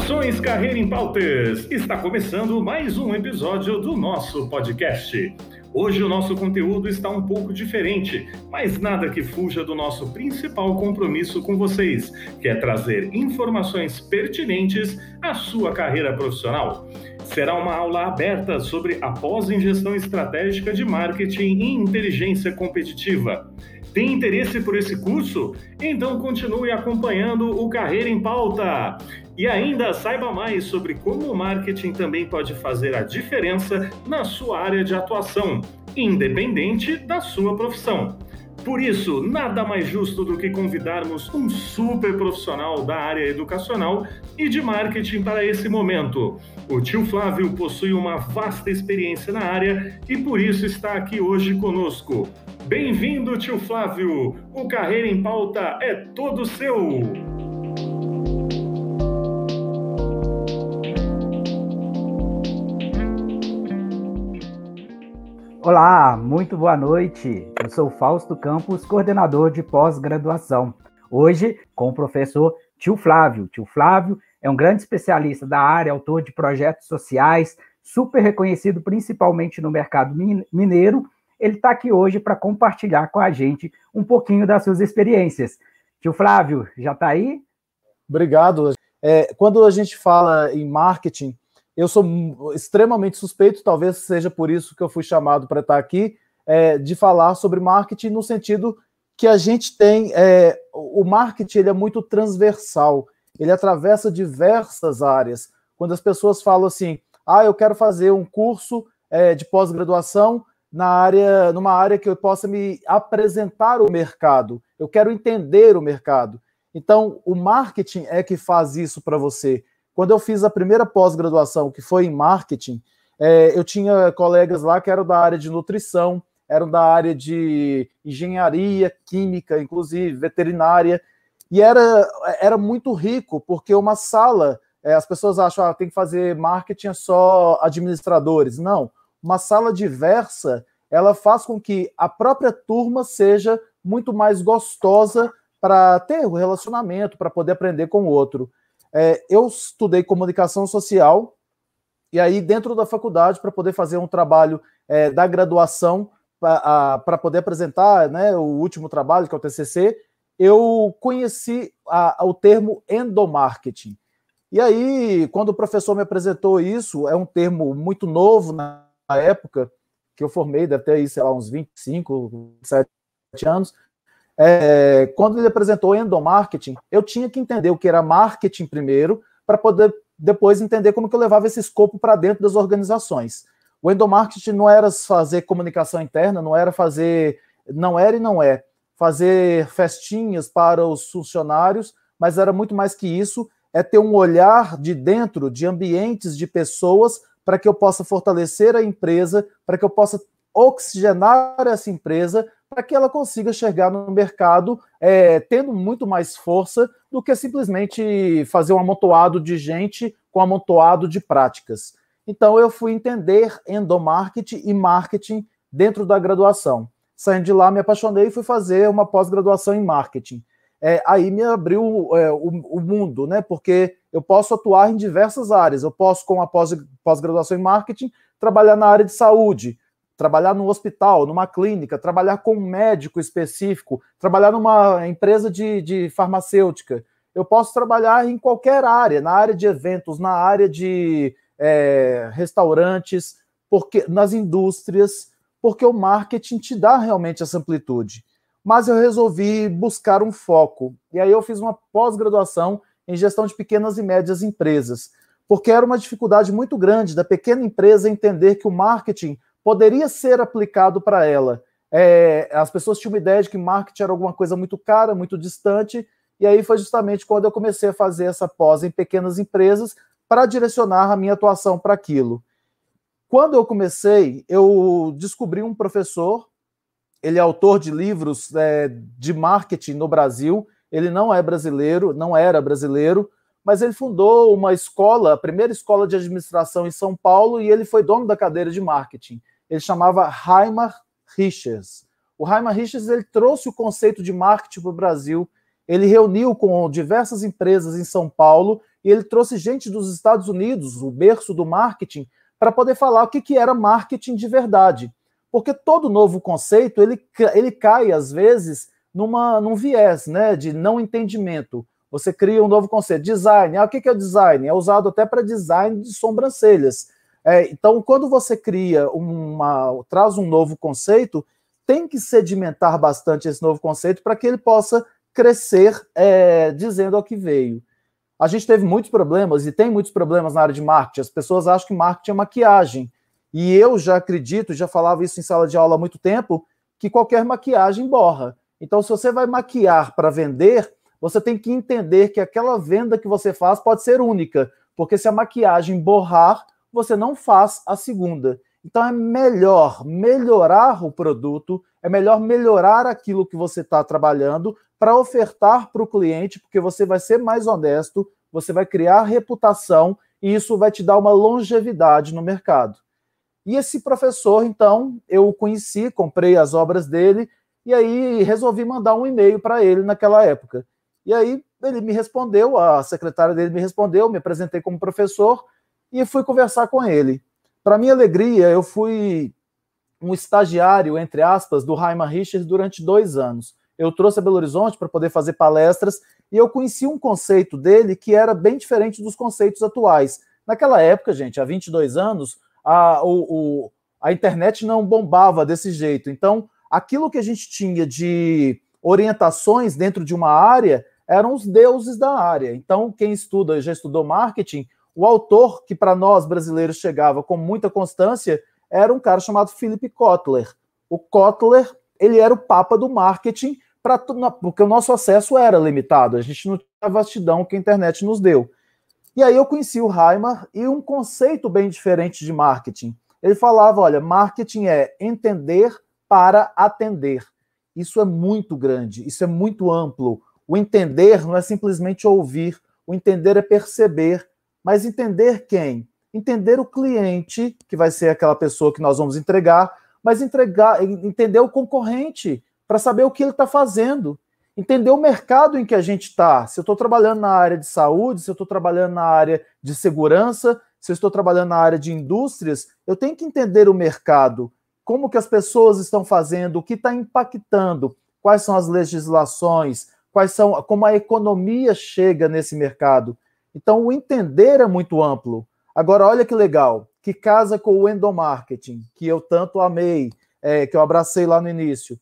Saudações, Carreira em Pautas! Está começando mais um episódio do nosso podcast. Hoje o nosso conteúdo está um pouco diferente, mas nada que fuja do nosso principal compromisso com vocês, que é trazer informações pertinentes à sua carreira profissional. Será uma aula aberta sobre a pós em gestão estratégica de marketing e inteligência competitiva. Tem interesse por esse curso? Então continue acompanhando o Carreira em Pauta. E ainda saiba mais sobre como o marketing também pode fazer a diferença na sua área de atuação, independente da sua profissão. Por isso, nada mais justo do que convidarmos um super profissional da área educacional e de marketing para esse momento. O tio Flávio possui uma vasta experiência na área e por isso está aqui hoje conosco. Bem-vindo, tio Flávio! O Carreira em Pauta é todo seu! Olá, muito boa noite. Eu sou Fausto Campos, coordenador de pós-graduação. Hoje, com o professor Tio Flávio. Tio Flávio é um grande especialista da área, autor de projetos sociais, super reconhecido principalmente no mercado mineiro. Ele está aqui hoje para compartilhar com a gente um pouquinho das suas experiências. Tio Flávio, já está aí? Obrigado. É, quando a gente fala em marketing, eu sou extremamente suspeito, talvez seja por isso que eu fui chamado para estar aqui, é, de falar sobre marketing no sentido que a gente tem. É, o marketing ele é muito transversal, ele atravessa diversas áreas. Quando as pessoas falam assim, ah, eu quero fazer um curso é, de pós-graduação na área, numa área que eu possa me apresentar o mercado, eu quero entender o mercado. Então, o marketing é que faz isso para você. Quando eu fiz a primeira pós-graduação, que foi em marketing, é, eu tinha colegas lá que eram da área de nutrição, eram da área de engenharia, química, inclusive veterinária, e era, era muito rico, porque uma sala, é, as pessoas acham, ah, tem que fazer marketing é só administradores. Não, uma sala diversa, ela faz com que a própria turma seja muito mais gostosa para ter o relacionamento, para poder aprender com o outro. É, eu estudei comunicação social, e aí, dentro da faculdade, para poder fazer um trabalho é, da graduação, para poder apresentar né, o último trabalho, que é o TCC, eu conheci a, a, o termo endomarketing. E aí, quando o professor me apresentou isso, é um termo muito novo na época, que eu formei, deve ter aí, sei lá, uns 25, 27 anos, é, quando ele apresentou endomarketing, eu tinha que entender o que era marketing primeiro, para poder depois entender como que eu levava esse escopo para dentro das organizações. O endomarketing não era fazer comunicação interna, não era fazer, não era e não é, fazer festinhas para os funcionários, mas era muito mais que isso, é ter um olhar de dentro de ambientes de pessoas para que eu possa fortalecer a empresa, para que eu possa oxigenar essa empresa para que ela consiga chegar no mercado é, tendo muito mais força do que simplesmente fazer um amontoado de gente com um amontoado de práticas. Então eu fui entender endomarketing e marketing dentro da graduação. Saindo de lá, me apaixonei e fui fazer uma pós-graduação em marketing. É, aí me abriu é, o, o, mundo, né? Porque eu posso atuar em diversas áreas. Eu posso, com a pós-graduação em marketing, trabalhar na área de saúde, trabalhar num hospital, numa clínica, trabalhar com um médico específico, trabalhar numa empresa de, de farmacêutica. Eu posso trabalhar em qualquer área, na área de eventos, na área de é, restaurantes, porque nas indústrias, porque o marketing te dá realmente essa amplitude. Mas eu resolvi buscar um foco. E aí eu fiz uma pós-graduação em gestão de pequenas e médias empresas, porque era uma dificuldade muito grande da pequena empresa entender que o marketing poderia ser aplicado para ela. É, as pessoas tinham uma ideia de que marketing era alguma coisa muito cara, muito distante, e aí foi justamente quando eu comecei a fazer essa pós em pequenas empresas para direcionar a minha atuação para aquilo. Quando eu comecei, eu descobri um professor, ele é autor de livros é, de marketing no Brasil, ele não é brasileiro, não era brasileiro, mas ele fundou uma escola, a primeira escola de administração em São Paulo, e ele foi dono da cadeira de marketing ele chamava Raimar Richards. O Raimar Richards ele trouxe o conceito de marketing para o Brasil. ele reuniu com diversas empresas em São Paulo e ele trouxe gente dos Estados Unidos, o berço do marketing, para poder falar o que, que era marketing de verdade. Porque todo novo conceito ele, ele cai, às vezes, numa, num viés né, de não entendimento. Você cria um novo conceito, design. Ah, o que é design? É usado até para design de sobrancelhas. É, então, quando você cria uma, traz um novo conceito, tem que sedimentar bastante esse novo conceito para que ele possa crescer é, dizendo ao que veio. A gente teve muitos problemas e tem muitos problemas na área de marketing. As pessoas acham que marketing é maquiagem. E eu já acredito, já falava isso em sala de aula há muito tempo, que qualquer maquiagem borra. Então, se você vai maquiar para vender, você tem que entender que aquela venda que você faz pode ser única, porque se a maquiagem borrar, você não faz a segunda. Então é melhor melhorar o produto, é melhor melhorar aquilo que você está trabalhando para ofertar para o cliente, porque você vai ser mais honesto, você vai criar reputação e isso vai te dar uma longevidade no mercado. E esse professor, então, eu conheci, comprei as obras dele e aí resolvi mandar um e-mail para ele naquela época. E aí ele me respondeu, a secretária dele me respondeu, me apresentei como professor e fui conversar com ele. Para minha alegria, eu fui um estagiário, entre aspas, do Raima Richards durante dois anos. Eu trouxe a Belo Horizonte para poder fazer palestras e eu conheci um conceito dele que era bem diferente dos conceitos atuais. Naquela época, gente, há 22 anos, a, o, o, a internet não bombava desse jeito. Então, aquilo que a gente tinha de orientações dentro de uma área eram os deuses da área. Então, quem estuda, já estudou marketing, o autor que para nós brasileiros chegava com muita constância era um cara chamado Philip Kotler. O Kotler, ele era o papa do marketing, pra, porque o nosso acesso era limitado, a gente não tinha a vastidão que a internet nos deu. E aí eu conheci o Heimer e um conceito bem diferente de marketing. Ele falava, olha, marketing é entender para atender. Isso é muito grande, isso é muito amplo. O entender não é simplesmente ouvir, o entender é perceber, mas entender quem? Entender o cliente, que vai ser aquela pessoa que nós vamos entregar, mas entregar, entender o concorrente, para saber o que ele está fazendo. Entender o mercado em que a gente está. Se eu estou trabalhando na área de saúde, se eu estou trabalhando na área de segurança, se eu estou trabalhando na área de indústrias, eu tenho que entender o mercado, como que as pessoas estão fazendo, o que está impactando, quais são as legislações, quais são, como a economia chega nesse mercado. Então, o entender é muito amplo. Agora, olha que legal, que casa com o endomarketing, que eu tanto amei, é, que eu abracei lá no início.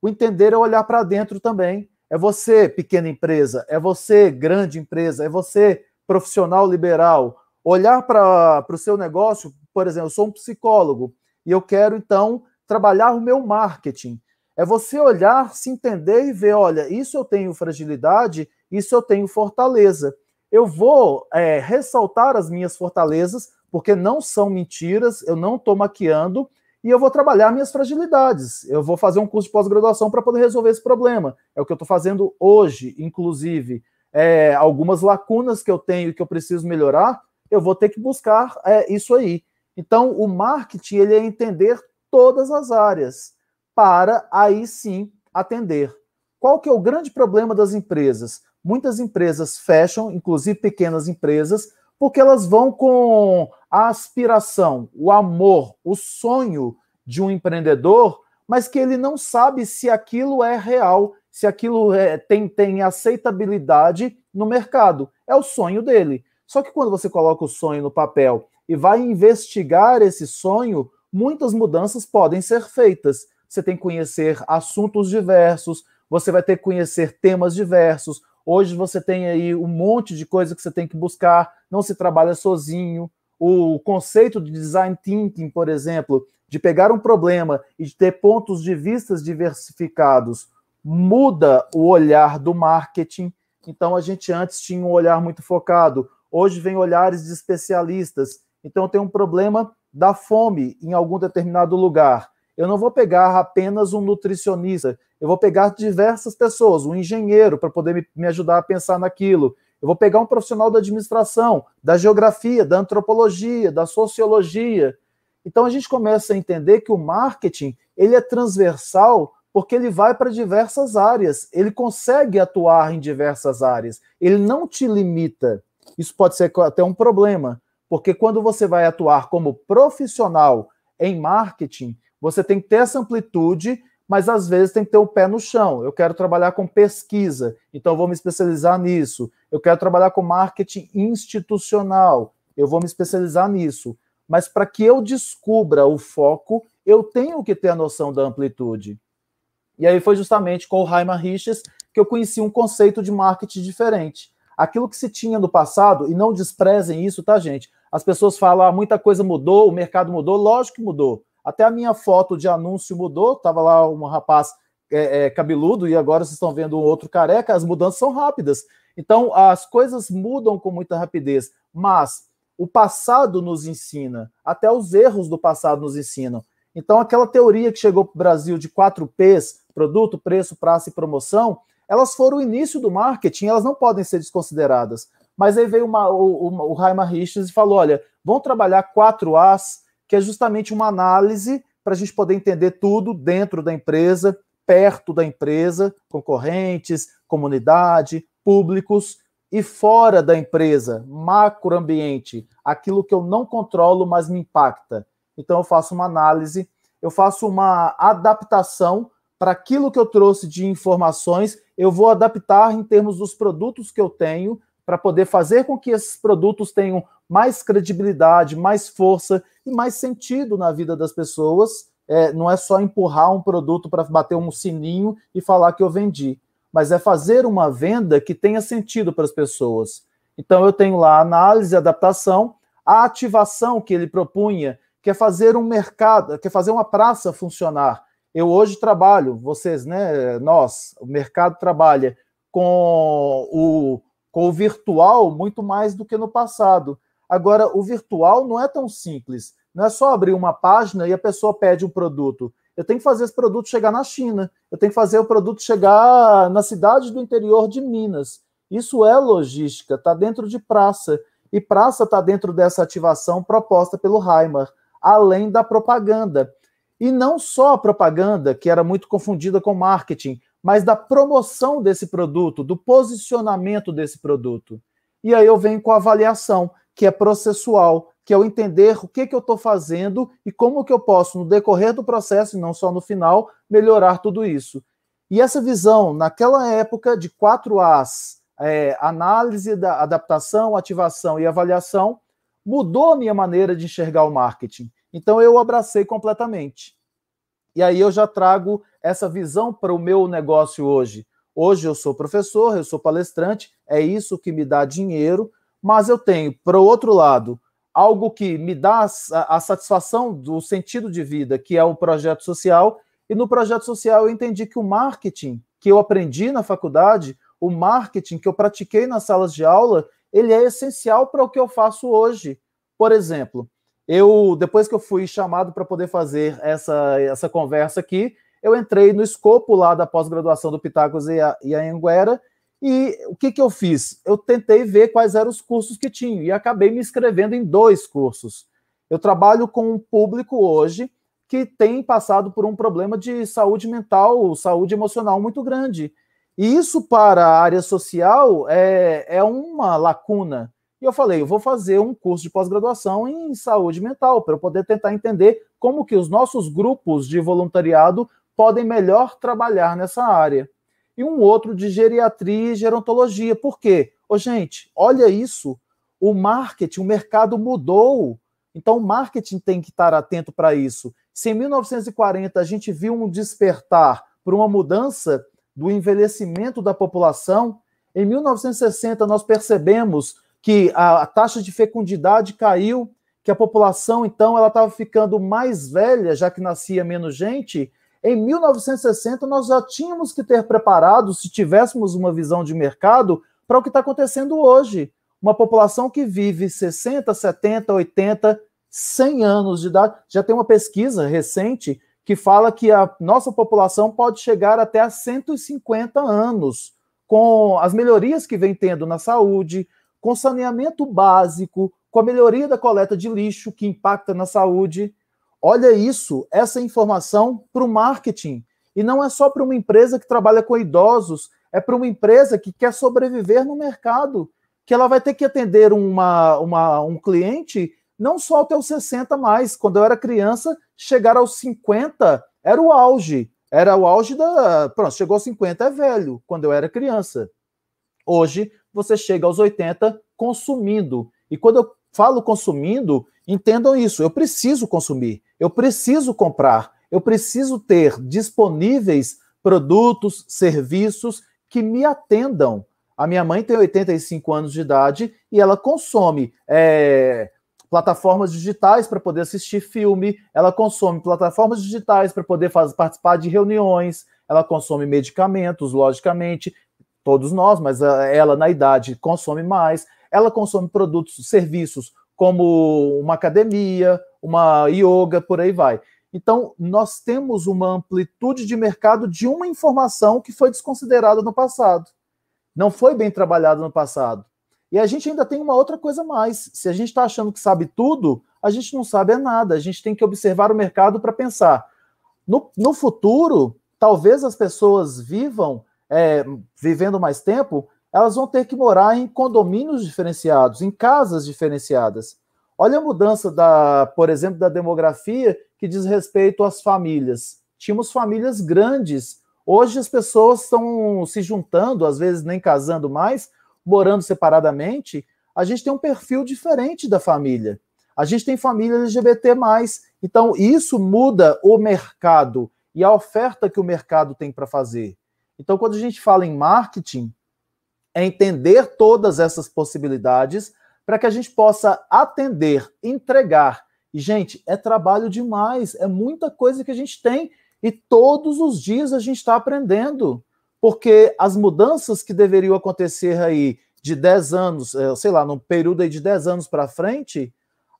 O entender é olhar para dentro também. É você, pequena empresa, é você, grande empresa, é você, profissional liberal. Olhar para o seu negócio, por exemplo, eu sou um psicólogo e eu quero, então, trabalhar o meu marketing. É você olhar, se entender e ver: olha, isso eu tenho fragilidade, isso eu tenho fortaleza. Eu vou é, ressaltar as minhas fortalezas, porque não são mentiras, eu não estou maquiando, e eu vou trabalhar minhas fragilidades. Eu vou fazer um curso de pós-graduação para poder resolver esse problema. É o que eu estou fazendo hoje, inclusive. É, algumas lacunas que eu tenho que eu preciso melhorar, eu vou ter que buscar é, isso aí. Então, o marketing ele é entender todas as áreas para aí sim atender. Qual que é o grande problema das empresas? Muitas empresas fecham, inclusive pequenas empresas, porque elas vão com a aspiração, o amor, o sonho de um empreendedor, mas que ele não sabe se aquilo é real, se aquilo é, tem, tem aceitabilidade no mercado. É o sonho dele. Só que quando você coloca o sonho no papel e vai investigar esse sonho, muitas mudanças podem ser feitas. Você tem que conhecer assuntos diversos, você vai ter que conhecer temas diversos. Hoje você tem aí um monte de coisa que você tem que buscar, não se trabalha sozinho. O conceito de design thinking, por exemplo, de pegar um problema e de ter pontos de vistas diversificados, muda o olhar do marketing. Então a gente antes tinha um olhar muito focado, hoje vem olhares de especialistas então tem um problema da fome em algum determinado lugar. Eu não vou pegar apenas um nutricionista, eu vou pegar diversas pessoas, um engenheiro para poder me, me ajudar a pensar naquilo. Eu vou pegar um profissional da administração, da geografia, da antropologia, da sociologia. Então a gente começa a entender que o marketing ele é transversal porque ele vai para diversas áreas, ele consegue atuar em diversas áreas, ele não te limita. Isso pode ser até um problema, porque quando você vai atuar como profissional em marketing, você tem que ter essa amplitude, mas às vezes tem que ter o pé no chão. Eu quero trabalhar com pesquisa, então vou me especializar nisso. Eu quero trabalhar com marketing institucional, eu vou me especializar nisso. Mas para que eu descubra o foco, eu tenho que ter a noção da amplitude. E aí foi justamente com o Raimar Riches que eu conheci um conceito de marketing diferente. Aquilo que se tinha no passado, e não desprezem isso, tá, gente? As pessoas falam, ah, muita coisa mudou, o mercado mudou, lógico que mudou. Até a minha foto de anúncio mudou, tava lá um rapaz é, é, cabeludo e agora vocês estão vendo um outro careca, as mudanças são rápidas. Então, as coisas mudam com muita rapidez, mas o passado nos ensina, até os erros do passado nos ensinam. Então, aquela teoria que chegou para o Brasil de 4 Ps, produto, preço, praça e promoção, elas foram o início do marketing, elas não podem ser desconsideradas. Mas aí veio uma, o, o, o Raimar Richards e falou: olha, vamos trabalhar 4 As, que é justamente uma análise para a gente poder entender tudo dentro da empresa, perto da empresa, concorrentes, comunidade, públicos e fora da empresa, macroambiente, aquilo que eu não controlo, mas me impacta. Então eu faço uma análise, eu faço uma adaptação para aquilo que eu trouxe de informações, eu vou adaptar em termos dos produtos que eu tenho para poder fazer com que esses produtos tenham mais credibilidade, mais força e mais sentido na vida das pessoas. É, não é só empurrar um produto para bater um sininho e falar que eu vendi, mas é fazer uma venda que tenha sentido para as pessoas. Então eu tenho lá análise, adaptação, a ativação que ele propunha quer fazer um mercado, quer fazer uma praça funcionar. Eu hoje trabalho, vocês, né, nós, o mercado trabalha com o, com o virtual muito mais do que no passado. Agora, o virtual não é tão simples. Não é só abrir uma página e a pessoa pede um produto. Eu tenho que fazer esse produto chegar na China. Eu tenho que fazer o produto chegar na cidade do interior de Minas. Isso é logística, está dentro de praça. E praça está dentro dessa ativação proposta pelo Heimer além da propaganda. E não só a propaganda, que era muito confundida com marketing, mas da promoção desse produto, do posicionamento desse produto. E aí eu venho com a avaliação, que é processual, que é o entender o que, que eu estou fazendo e como que eu posso, no decorrer do processo, e não só no final, melhorar tudo isso. E essa visão, naquela época de quatro As, é, análise da adaptação, ativação e avaliação, mudou a minha maneira de enxergar o marketing. Então eu abracei completamente. E aí eu já trago essa visão para o meu negócio hoje. Hoje eu sou professor, eu sou palestrante, é isso que me dá dinheiro, mas eu tenho, para o outro lado, algo que me dá a, satisfação do sentido de vida, que é o projeto social. E no projeto social eu entendi que o marketing que eu aprendi na faculdade, o marketing que eu pratiquei nas salas de aula, ele é essencial para o que eu faço hoje. Por exemplo, eu depois que eu fui chamado para poder fazer essa, essa conversa aqui, eu entrei no escopo lá da pós-graduação do Pitágoras e a, e a Anguera, e o que, que eu fiz? Eu tentei ver quais eram os cursos que tinham, e acabei me inscrevendo em dois cursos. Eu trabalho com um público hoje que tem passado por um problema de saúde mental, saúde emocional muito grande. E isso para a área social é, é uma lacuna. Eu falei, eu vou fazer um curso de pós-graduação em saúde mental, para eu poder tentar entender como que os nossos grupos de voluntariado podem melhor trabalhar nessa área. E um outro de geriatria e gerontologia. Por quê? Ô, gente, olha isso. O marketing, o mercado mudou. Então, o marketing tem que estar atento para isso. Se em 1940 a gente viu um despertar por uma mudança do envelhecimento da população, em 1960 nós percebemos que a, a taxa de fecundidade caiu, que a população, então, ela estava ficando mais velha, já que nascia menos gente. Em 1960, nós já tínhamos que ter preparado, se tivéssemos uma visão de mercado, para o que está acontecendo hoje. Uma população que vive 60, 70, 80, 100 anos de idade. Já tem uma pesquisa recente que fala que a nossa população pode chegar até a 150 anos, com as melhorias que vem tendo na saúde, com saneamento básico, com a melhoria da coleta de lixo que impacta na saúde. Olha isso, essa informação para o marketing. E não é só para uma empresa que trabalha com idosos, é para uma empresa que quer sobreviver no mercado, que ela vai ter que atender uma, uma, um cliente não só até os 60 mais. Quando eu era criança, chegar aos 50 era o auge. Era o auge da. Pronto, chegou aos 50 é velho, quando eu era criança. Hoje, você chega aos 80 consumindo. E quando eu falo consumindo, entendam isso. Eu preciso consumir, eu preciso comprar, eu preciso ter disponíveis produtos, serviços que me atendam. A minha mãe tem 85 anos de idade e ela consome é, plataformas digitais para poder assistir filme, ela consome plataformas digitais para poder fazer, participar de reuniões, ela consome medicamentos, logicamente, todos nós, mas ela na idade consome mais, ela consome produtos, serviços como uma academia, uma yoga, por aí vai. Então, nós temos uma amplitude de mercado de uma informação que foi desconsiderada no passado. Não foi bem trabalhada no passado. E a gente ainda tem uma outra coisa mais. Se a gente está achando que sabe tudo, a gente não sabe é nada. A gente tem que observar o mercado para pensar. No, no futuro, talvez as pessoas vivam, é, vivendo mais tempo, elas vão ter que morar em condomínios diferenciados, em casas diferenciadas. Olha a mudança da, por exemplo, da demografia que diz respeito às famílias. Tínhamos famílias grandes. Hoje as pessoas estão se juntando, às vezes nem casando mais, morando separadamente, a gente tem um perfil diferente da família. A gente tem família LGBT. Então, isso muda o mercado e a oferta que o mercado tem para fazer. Então, quando a gente fala em marketing, é entender todas essas possibilidades para que a gente possa atender, entregar. E, gente, é trabalho demais, é muita coisa que a gente tem e todos os dias a gente está aprendendo porque as mudanças que deveriam acontecer aí de 10 anos, eh, sei lá, num período aí de 10 anos para frente,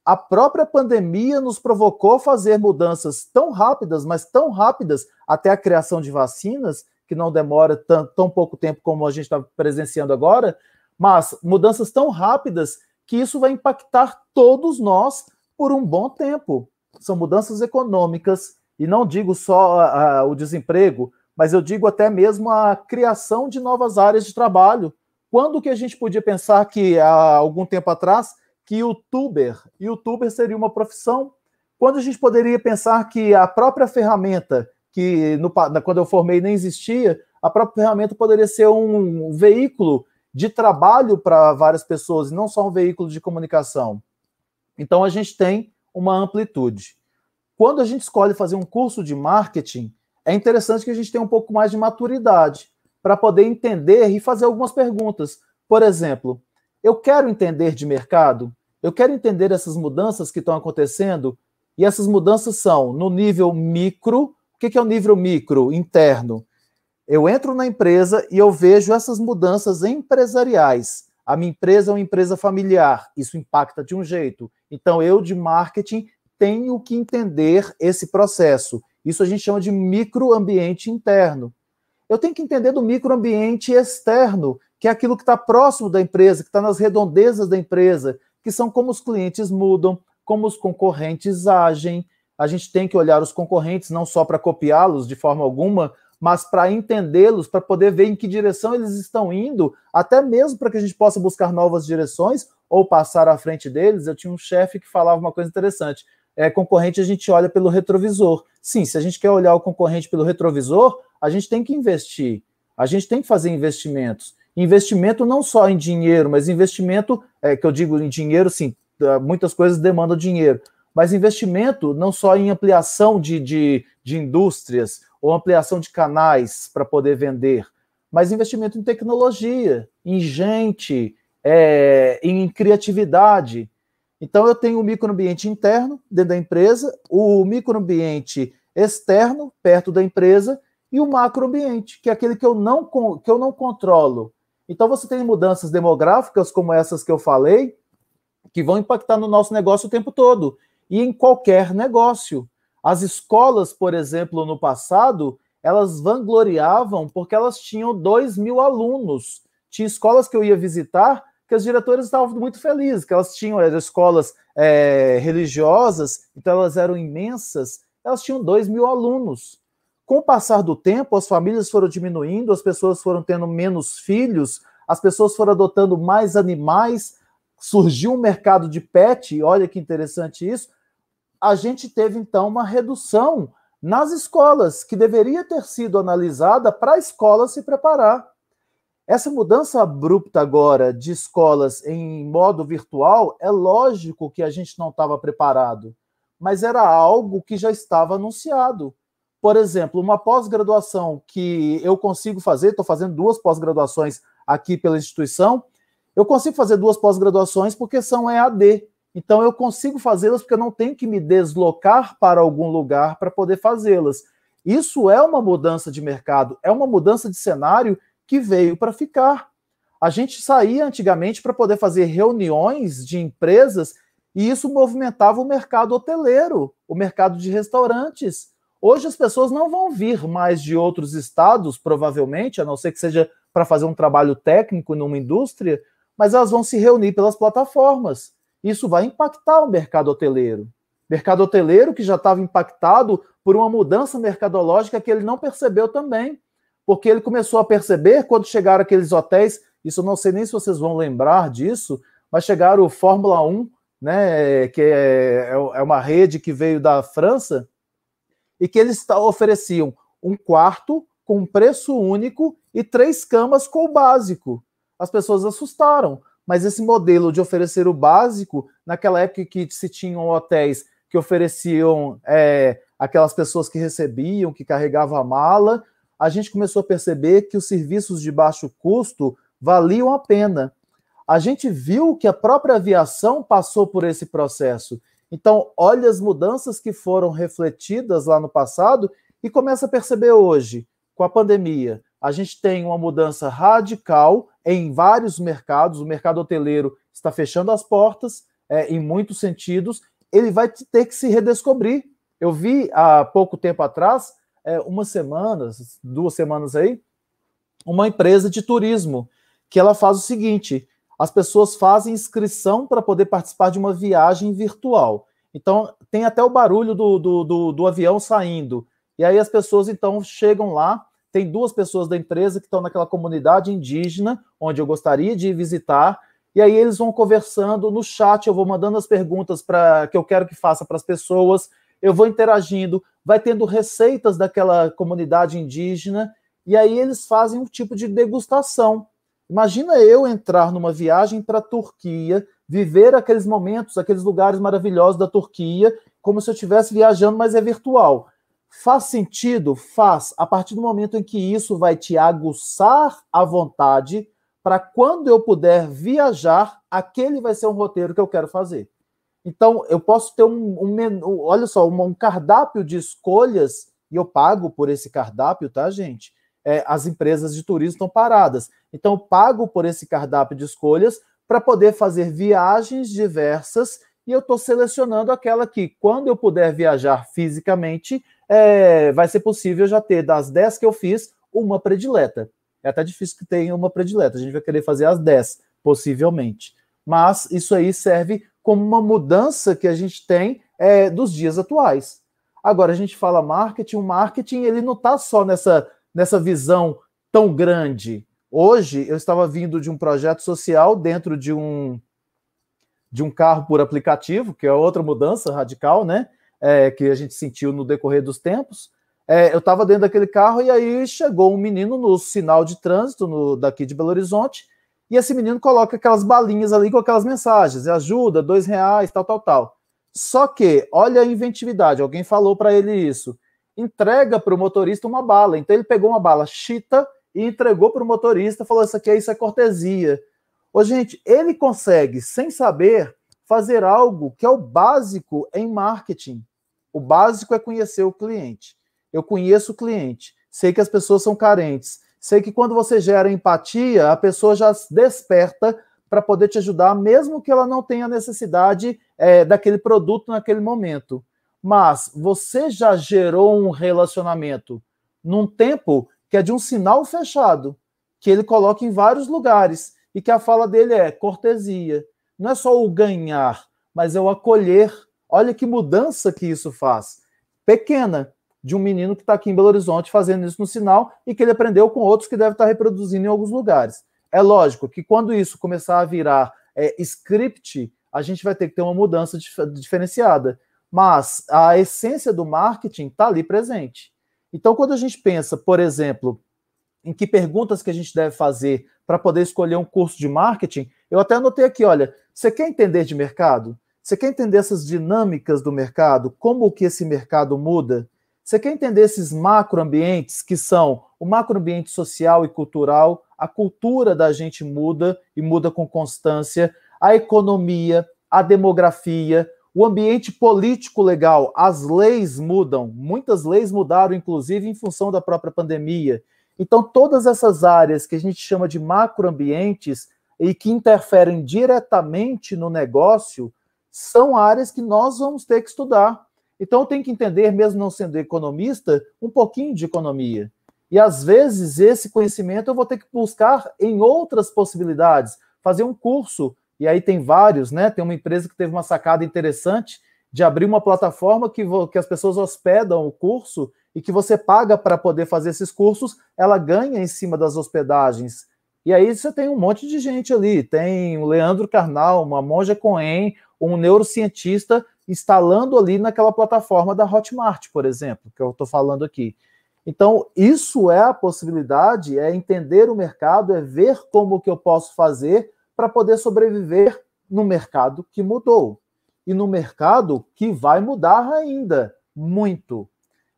a própria pandemia nos provocou fazer mudanças tão rápidas, mas tão rápidas, até a criação de vacinas, que não demora tão, tão pouco tempo como a gente está presenciando agora, mas mudanças tão rápidas que isso vai impactar todos nós por um bom tempo. São mudanças econômicas, e não digo só a, a, o desemprego, mas eu digo até mesmo a criação de novas áreas de trabalho. Quando que a gente podia pensar que há algum tempo atrás que youtuber, youtuber seria uma profissão? Quando a gente poderia pensar que a própria ferramenta que no, quando eu formei nem existia, a própria ferramenta poderia ser um veículo de trabalho para várias pessoas e não só um veículo de comunicação. Então a gente tem uma amplitude. Quando a gente escolhe fazer um curso de marketing, é interessante que a gente tenha um pouco mais de maturidade para poder entender e fazer algumas perguntas. Por exemplo, eu quero entender de mercado, eu quero entender essas mudanças que estão acontecendo, e essas mudanças são no nível micro. O que é o nível micro? Interno. Eu entro na empresa e eu vejo essas mudanças empresariais. A minha empresa é uma empresa familiar, isso impacta de um jeito. Então, eu de marketing tenho que entender esse processo isso a gente chama de microambiente interno. Eu tenho que entender do microambiente externo, que é aquilo que está próximo da empresa, que está nas redondezas da empresa, que são como os clientes mudam, como os concorrentes agem. A gente tem que olhar os concorrentes não só para copiá-los de forma alguma, mas para entendê-los, para poder ver em que direção eles estão indo, até mesmo para que a gente possa buscar novas direções ou passar à frente deles. Eu tinha um chefe que falava uma coisa interessante é, concorrente a gente olha pelo retrovisor. Sim, se a gente quer olhar o concorrente pelo retrovisor, a gente tem que investir, a gente tem que fazer investimentos. Investimento não só em dinheiro, mas investimento, é, que eu digo em dinheiro, sim, muitas coisas demandam dinheiro, mas investimento não só em ampliação de, de, de indústrias ou ampliação de canais para poder vender, mas investimento em tecnologia, em gente, é, em criatividade. Então, eu tenho o microambiente interno dentro da empresa, o microambiente externo, perto da empresa, e o macroambiente, que é aquele que eu não, que eu não controlo. Então, você tem mudanças demográficas, como essas que eu falei, que vão impactar no nosso negócio o tempo todo, e em qualquer negócio. As escolas, por exemplo, no passado, elas vangloriavam porque elas tinham 2 mil alunos. Tinha escolas que eu ia visitar que as diretoras estavam muito felizes, que elas tinham eram escolas é, religiosas, então elas eram imensas, elas tinham 2 mil alunos. Com o passar do tempo, as famílias foram diminuindo, as pessoas foram tendo menos filhos, as pessoas foram adotando mais animais, surgiu um mercado de pet, olha que interessante isso. A gente teve então uma redução nas escolas, que deveria ter sido analisada para a escola se preparar. Essa mudança abrupta agora de escolas em modo virtual, é lógico que a gente não estava preparado, mas era algo que já estava anunciado. Por exemplo, uma pós-graduação que eu consigo fazer, estou fazendo duas pós-graduações aqui pela instituição, eu consigo fazer duas pós-graduações porque são EAD. Então eu consigo fazê-las porque eu não tenho que me deslocar para algum lugar para poder fazê-las. Isso é uma mudança de mercado, é uma mudança de cenário que veio para ficar. A gente saía antigamente para poder fazer reuniões de empresas e isso movimentava o mercado hoteleiro, o mercado de restaurantes. Hoje as pessoas não vão vir mais de outros estados, provavelmente, a não ser que seja para fazer um trabalho técnico numa indústria, mas elas vão se reunir pelas plataformas. Isso vai impactar o mercado hoteleiro. Mercado hoteleiro que já estava impactado por uma mudança mercadológica que ele não percebeu também. Porque ele começou a perceber quando chegaram aqueles hotéis, isso eu não sei nem se vocês vão lembrar disso, mas chegaram o Fórmula 1, né, que é, é uma rede que veio da França, e que eles ofereciam um quarto com preço único e três camas com o básico. As pessoas assustaram, mas esse modelo de oferecer o básico, naquela época que se tinham hotéis que ofereciam é, aquelas pessoas que recebiam, que carregavam a mala, a gente começou a perceber que os serviços de baixo custo valiam a pena. A gente viu que a própria aviação passou por esse processo. Então, olha as mudanças que foram refletidas lá no passado e começa a perceber hoje, com a pandemia. A gente tem uma mudança radical em vários mercados. O mercado hoteleiro está fechando as portas é, em muitos sentidos. Ele vai ter que se redescobrir. Eu vi há pouco tempo atrás, é, umas semanas, duas semanas aí, uma empresa de turismo que ela faz o seguinte: as pessoas fazem inscrição para poder participar de uma viagem virtual. Então, tem até o barulho do, do, do, do avião saindo. E aí as pessoas então chegam lá, tem duas pessoas da empresa que estão naquela comunidade indígena, onde eu gostaria de visitar, e aí eles vão conversando no chat, eu vou mandando as perguntas para que eu quero que faça para as pessoas, eu vou interagindo, vai tendo receitas daquela comunidade indígena, e aí eles fazem um tipo de degustação. Imagina eu entrar numa viagem para a Turquia, viver aqueles momentos, aqueles lugares maravilhosos da Turquia, como se eu estivesse viajando, mas é virtual. Faz sentido? Faz, a partir do momento em que isso vai te aguçar a vontade para quando eu puder viajar, aquele vai ser um roteiro que eu quero fazer. Então, eu posso ter um, um menu, olha só, um, cardápio de escolhas, e eu pago por esse cardápio, tá, gente? É, as empresas de turismo estão paradas. Então, eu pago por esse cardápio de escolhas para poder fazer viagens diversas, e eu estou selecionando aquela que, quando eu puder viajar fisicamente, é, vai ser possível já ter das 10 que eu fiz, uma predileta. É até difícil que tenha uma predileta, a gente vai querer fazer as 10, possivelmente. Mas isso aí serve como uma mudança que a gente tem é, dos dias atuais. Agora, a gente fala marketing, o marketing ele não está só nessa, nessa visão tão grande. Hoje, eu estava vindo de um projeto social dentro de um, de um carro por aplicativo, que é outra mudança radical, né? É, que a gente sentiu no decorrer dos tempos. É, eu estava dentro daquele carro e aí chegou um menino no sinal de trânsito no, daqui de Belo Horizonte e esse menino coloca aquelas balinhas ali com aquelas mensagens, ajuda, dois reais, tal, tal, tal. Só que, olha a inventividade, alguém falou para ele isso, entrega para o motorista uma bala. Então ele pegou uma bala chita e entregou para o motorista, falou, isso aqui isso é cortesia. Ô, gente, ele consegue, sem saber, fazer algo que é o básico em marketing. O básico é conhecer o cliente. Eu conheço o cliente, sei que as pessoas são carentes, sei que quando você gera empatia, a pessoa já desperta para poder te ajudar, mesmo que ela não tenha necessidade é, daquele produto naquele momento. Mas você já gerou um relacionamento num tempo que é de um sinal fechado, que ele coloca em vários lugares e que a fala dele é cortesia, não é só o ganhar, mas é o acolher. Olha que mudança que isso faz. Pequena, de um menino que está aqui em Belo Horizonte fazendo isso no sinal e que ele aprendeu com outros que deve estar tá reproduzindo em alguns lugares. É lógico que quando isso começar a virar é, script, a gente vai ter que ter uma mudança dif diferenciada. Mas a essência do marketing está ali presente. Então, quando a gente pensa, por exemplo, em que perguntas que a gente deve fazer para poder escolher um curso de marketing, eu até anotei aqui, olha, você quer entender de mercado? Você quer entender essas dinâmicas do mercado? Como que esse mercado muda? Você quer entender esses macroambientes que são o macroambiente social e cultural, a cultura da gente muda e muda com constância, a economia, a demografia, o ambiente político legal, as leis mudam, muitas leis mudaram, inclusive em função da própria pandemia. Então, todas essas áreas que a gente chama de macroambientes e que interferem diretamente no negócio são áreas que nós vamos ter que estudar. Então eu tenho que entender, mesmo não sendo economista, um pouquinho de economia. E às vezes esse conhecimento eu vou ter que buscar em outras possibilidades, fazer um curso. E aí tem vários, né? Tem uma empresa que teve uma sacada interessante de abrir uma plataforma que, que as pessoas hospedam o curso e que você paga para poder fazer esses cursos, ela ganha em cima das hospedagens. E aí você tem um monte de gente ali. Tem o Leandro Carnal, uma monja Cohen, um neurocientista instalando ali naquela plataforma da Hotmart, por exemplo, que eu estou falando aqui. Então, isso é a possibilidade, é entender o mercado, é ver como que eu posso fazer para poder sobreviver no mercado que mudou. E no mercado que vai mudar ainda muito.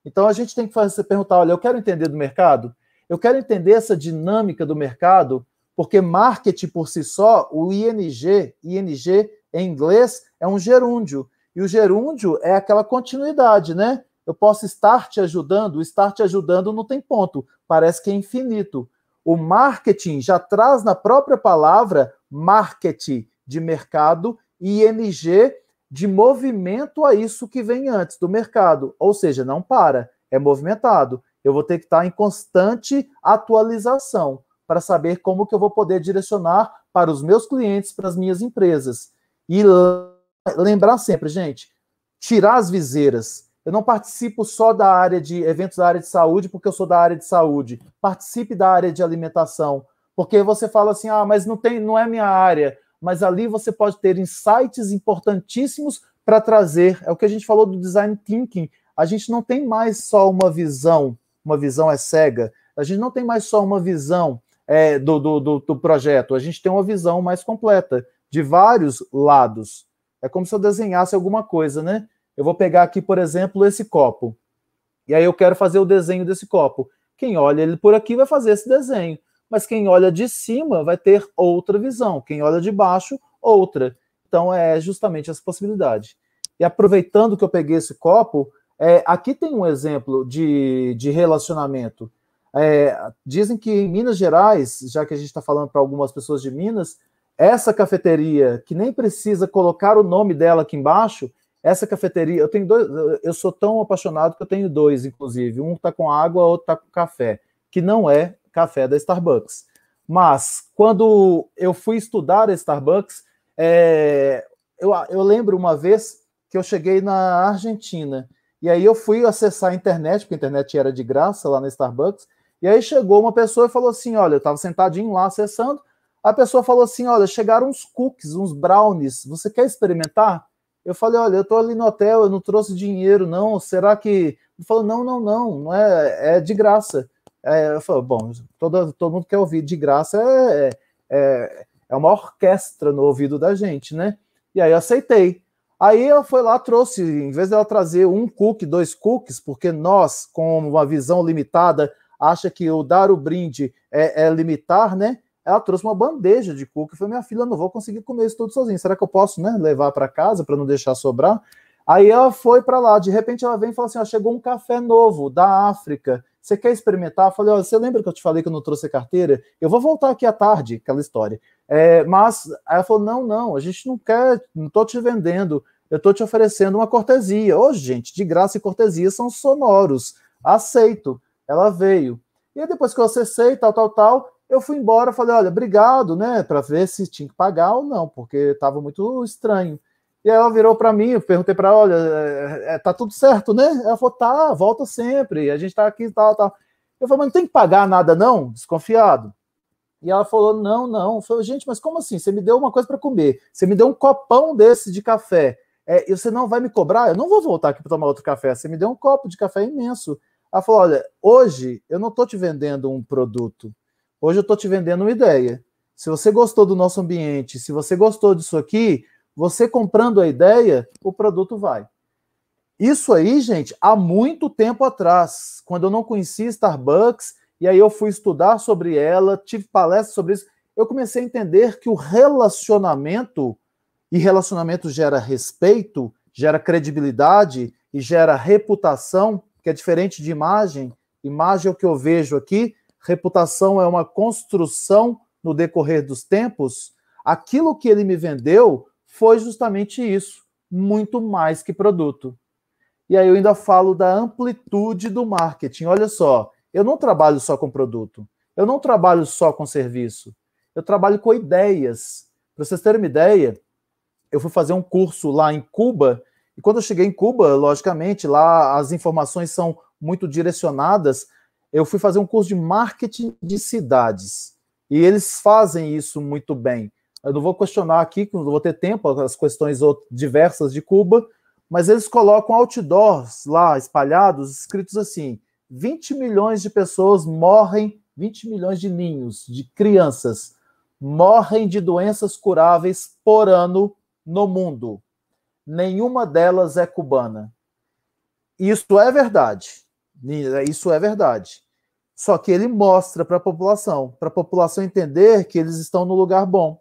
Então a gente tem que fazer, perguntar, olha, eu quero entender do mercado, eu quero entender essa dinâmica do mercado, porque marketing por si só, o ING, ING em inglês é um gerúndio. E o gerúndio é aquela continuidade, né? Eu posso estar te ajudando, o estar te ajudando não tem ponto, parece que é infinito. O marketing já traz na própria palavra marketing de mercado e ING de movimento a isso que vem antes do mercado, ou seja, não para, é movimentado. Eu vou ter que estar em constante atualização para saber como que eu vou poder direcionar para os meus clientes, para as minhas empresas. E lembrar sempre, gente, tirar as viseiras. Eu não participo só da área de eventos da área de saúde porque eu sou da área de saúde. Participe da área de alimentação, porque você fala assim: "Ah, mas não tem, não é minha área". Mas ali você pode ter insights importantíssimos para trazer. É o que a gente falou do design thinking. A gente não tem mais só uma visão, uma visão é cega. A gente não tem mais só uma visão é, do, do, do, do projeto. A gente tem uma visão mais completa de vários lados. É como se eu desenhasse alguma coisa, né? Eu vou pegar aqui, por exemplo, esse copo. E aí eu quero fazer o desenho desse copo. Quem olha ele por aqui vai fazer esse desenho. Mas quem olha de cima vai ter outra visão. Quem olha de baixo, outra. Então é justamente essa possibilidade. E aproveitando que eu peguei esse copo, é, aqui tem um exemplo de, de relacionamento. É, dizem que em Minas Gerais, já que a gente está falando para algumas pessoas de Minas, essa cafeteria, que nem precisa colocar o nome dela aqui embaixo, essa cafeteria, eu tenho dois, eu sou tão apaixonado que eu tenho dois, inclusive. Um está com água, outro está com café, que não é café da Starbucks. Mas quando eu fui estudar a Starbucks, é, eu, eu lembro uma vez que eu cheguei na Argentina e aí eu fui acessar a internet, porque a internet era de graça lá na Starbucks, e aí chegou uma pessoa e falou assim: Olha, eu estava sentadinho lá acessando, a pessoa falou assim: Olha, chegaram uns cookies, uns brownies, você quer experimentar? Eu falei: Olha, eu estou ali no hotel, eu não trouxe dinheiro, não. Será que. Ele falou: Não, não, não, não é, é de graça. É, eu falei: Bom, todo, todo mundo quer ouvir de graça, é, é, é uma orquestra no ouvido da gente, né? E aí eu aceitei. Aí ela foi lá, trouxe, em vez dela trazer um cookie, dois cookies, porque nós, com uma visão limitada, acha que o dar o brinde é, é limitar, né? ela trouxe uma bandeja de cuca e falou: minha filha, não vou conseguir comer isso tudo sozinho. Será que eu posso né, levar para casa para não deixar sobrar? Aí ela foi para lá, de repente ela vem e fala assim: ó, chegou um café novo da África. Você quer experimentar? Eu falei: olha, você lembra que eu te falei que eu não trouxe carteira? Eu vou voltar aqui à tarde, aquela história. É, mas ela falou: não, não, a gente não quer, não estou te vendendo, eu estou te oferecendo uma cortesia. Hoje, gente, de graça e cortesia são sonoros. Aceito. Ela veio. E aí, depois que eu acessei, tal, tal, tal, eu fui embora, falei, olha, obrigado, né, para ver se tinha que pagar ou não, porque estava muito estranho. E aí ela virou para mim, eu perguntei para ela, olha, é, é, tá tudo certo, né? Ela falou, tá, volta sempre, a gente tá aqui e tal, tal. Eu falei, mas não tem que pagar nada não? Desconfiado. E ela falou, não, não. Eu falei, gente, mas como assim? Você me deu uma coisa para comer, você me deu um copão desse de café, é, e você não vai me cobrar? Eu não vou voltar aqui para tomar outro café, você me deu um copo de café imenso. Ela falou, olha, hoje eu não tô te vendendo um produto, hoje eu tô te vendendo uma ideia. Se você gostou do nosso ambiente, se você gostou disso aqui, você comprando a ideia, o produto vai. Isso aí, gente, há muito tempo atrás, quando eu não conhecia Starbucks, e aí eu fui estudar sobre ela, tive palestras sobre isso, eu comecei a entender que o relacionamento, e relacionamento gera respeito, gera credibilidade e gera reputação, que é diferente de imagem. Imagem é o que eu vejo aqui, reputação é uma construção no decorrer dos tempos. Aquilo que ele me vendeu foi justamente isso, muito mais que produto. E aí eu ainda falo da amplitude do marketing. Olha só, eu não trabalho só com produto, eu não trabalho só com serviço, eu trabalho com ideias. Para vocês terem uma ideia, eu fui fazer um curso lá em Cuba, e quando eu cheguei em Cuba, logicamente, lá as informações são muito direcionadas. Eu fui fazer um curso de marketing de cidades. E eles fazem isso muito bem. Eu não vou questionar aqui, não vou ter tempo, as questões diversas de Cuba, mas eles colocam outdoors lá espalhados, escritos assim: 20 milhões de pessoas morrem, 20 milhões de ninhos, de crianças, morrem de doenças curáveis por ano no mundo. Nenhuma delas é cubana. Isso é verdade. Isso é verdade. Só que ele mostra para a população, para a população entender que eles estão no lugar bom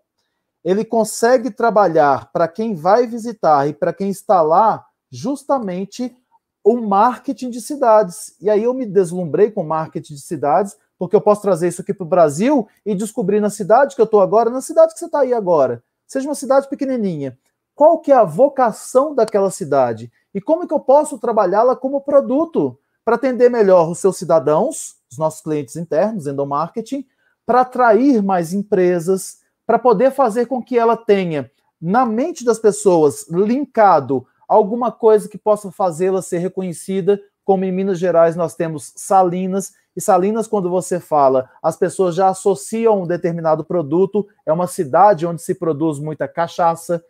ele consegue trabalhar para quem vai visitar e para quem está lá justamente o marketing de cidades. E aí eu me deslumbrei com marketing de cidades, porque eu posso trazer isso aqui para o Brasil e descobrir na cidade que eu estou agora, na cidade que você está aí agora, seja uma cidade pequenininha, qual que é a vocação daquela cidade? E como que eu posso trabalhá-la como produto para atender melhor os seus cidadãos, os nossos clientes internos, endomarketing, para atrair mais empresas, para poder fazer com que ela tenha na mente das pessoas linkado alguma coisa que possa fazê-la ser reconhecida, como em Minas Gerais nós temos Salinas, e Salinas, quando você fala, as pessoas já associam um determinado produto, é uma cidade onde se produz muita cachaça.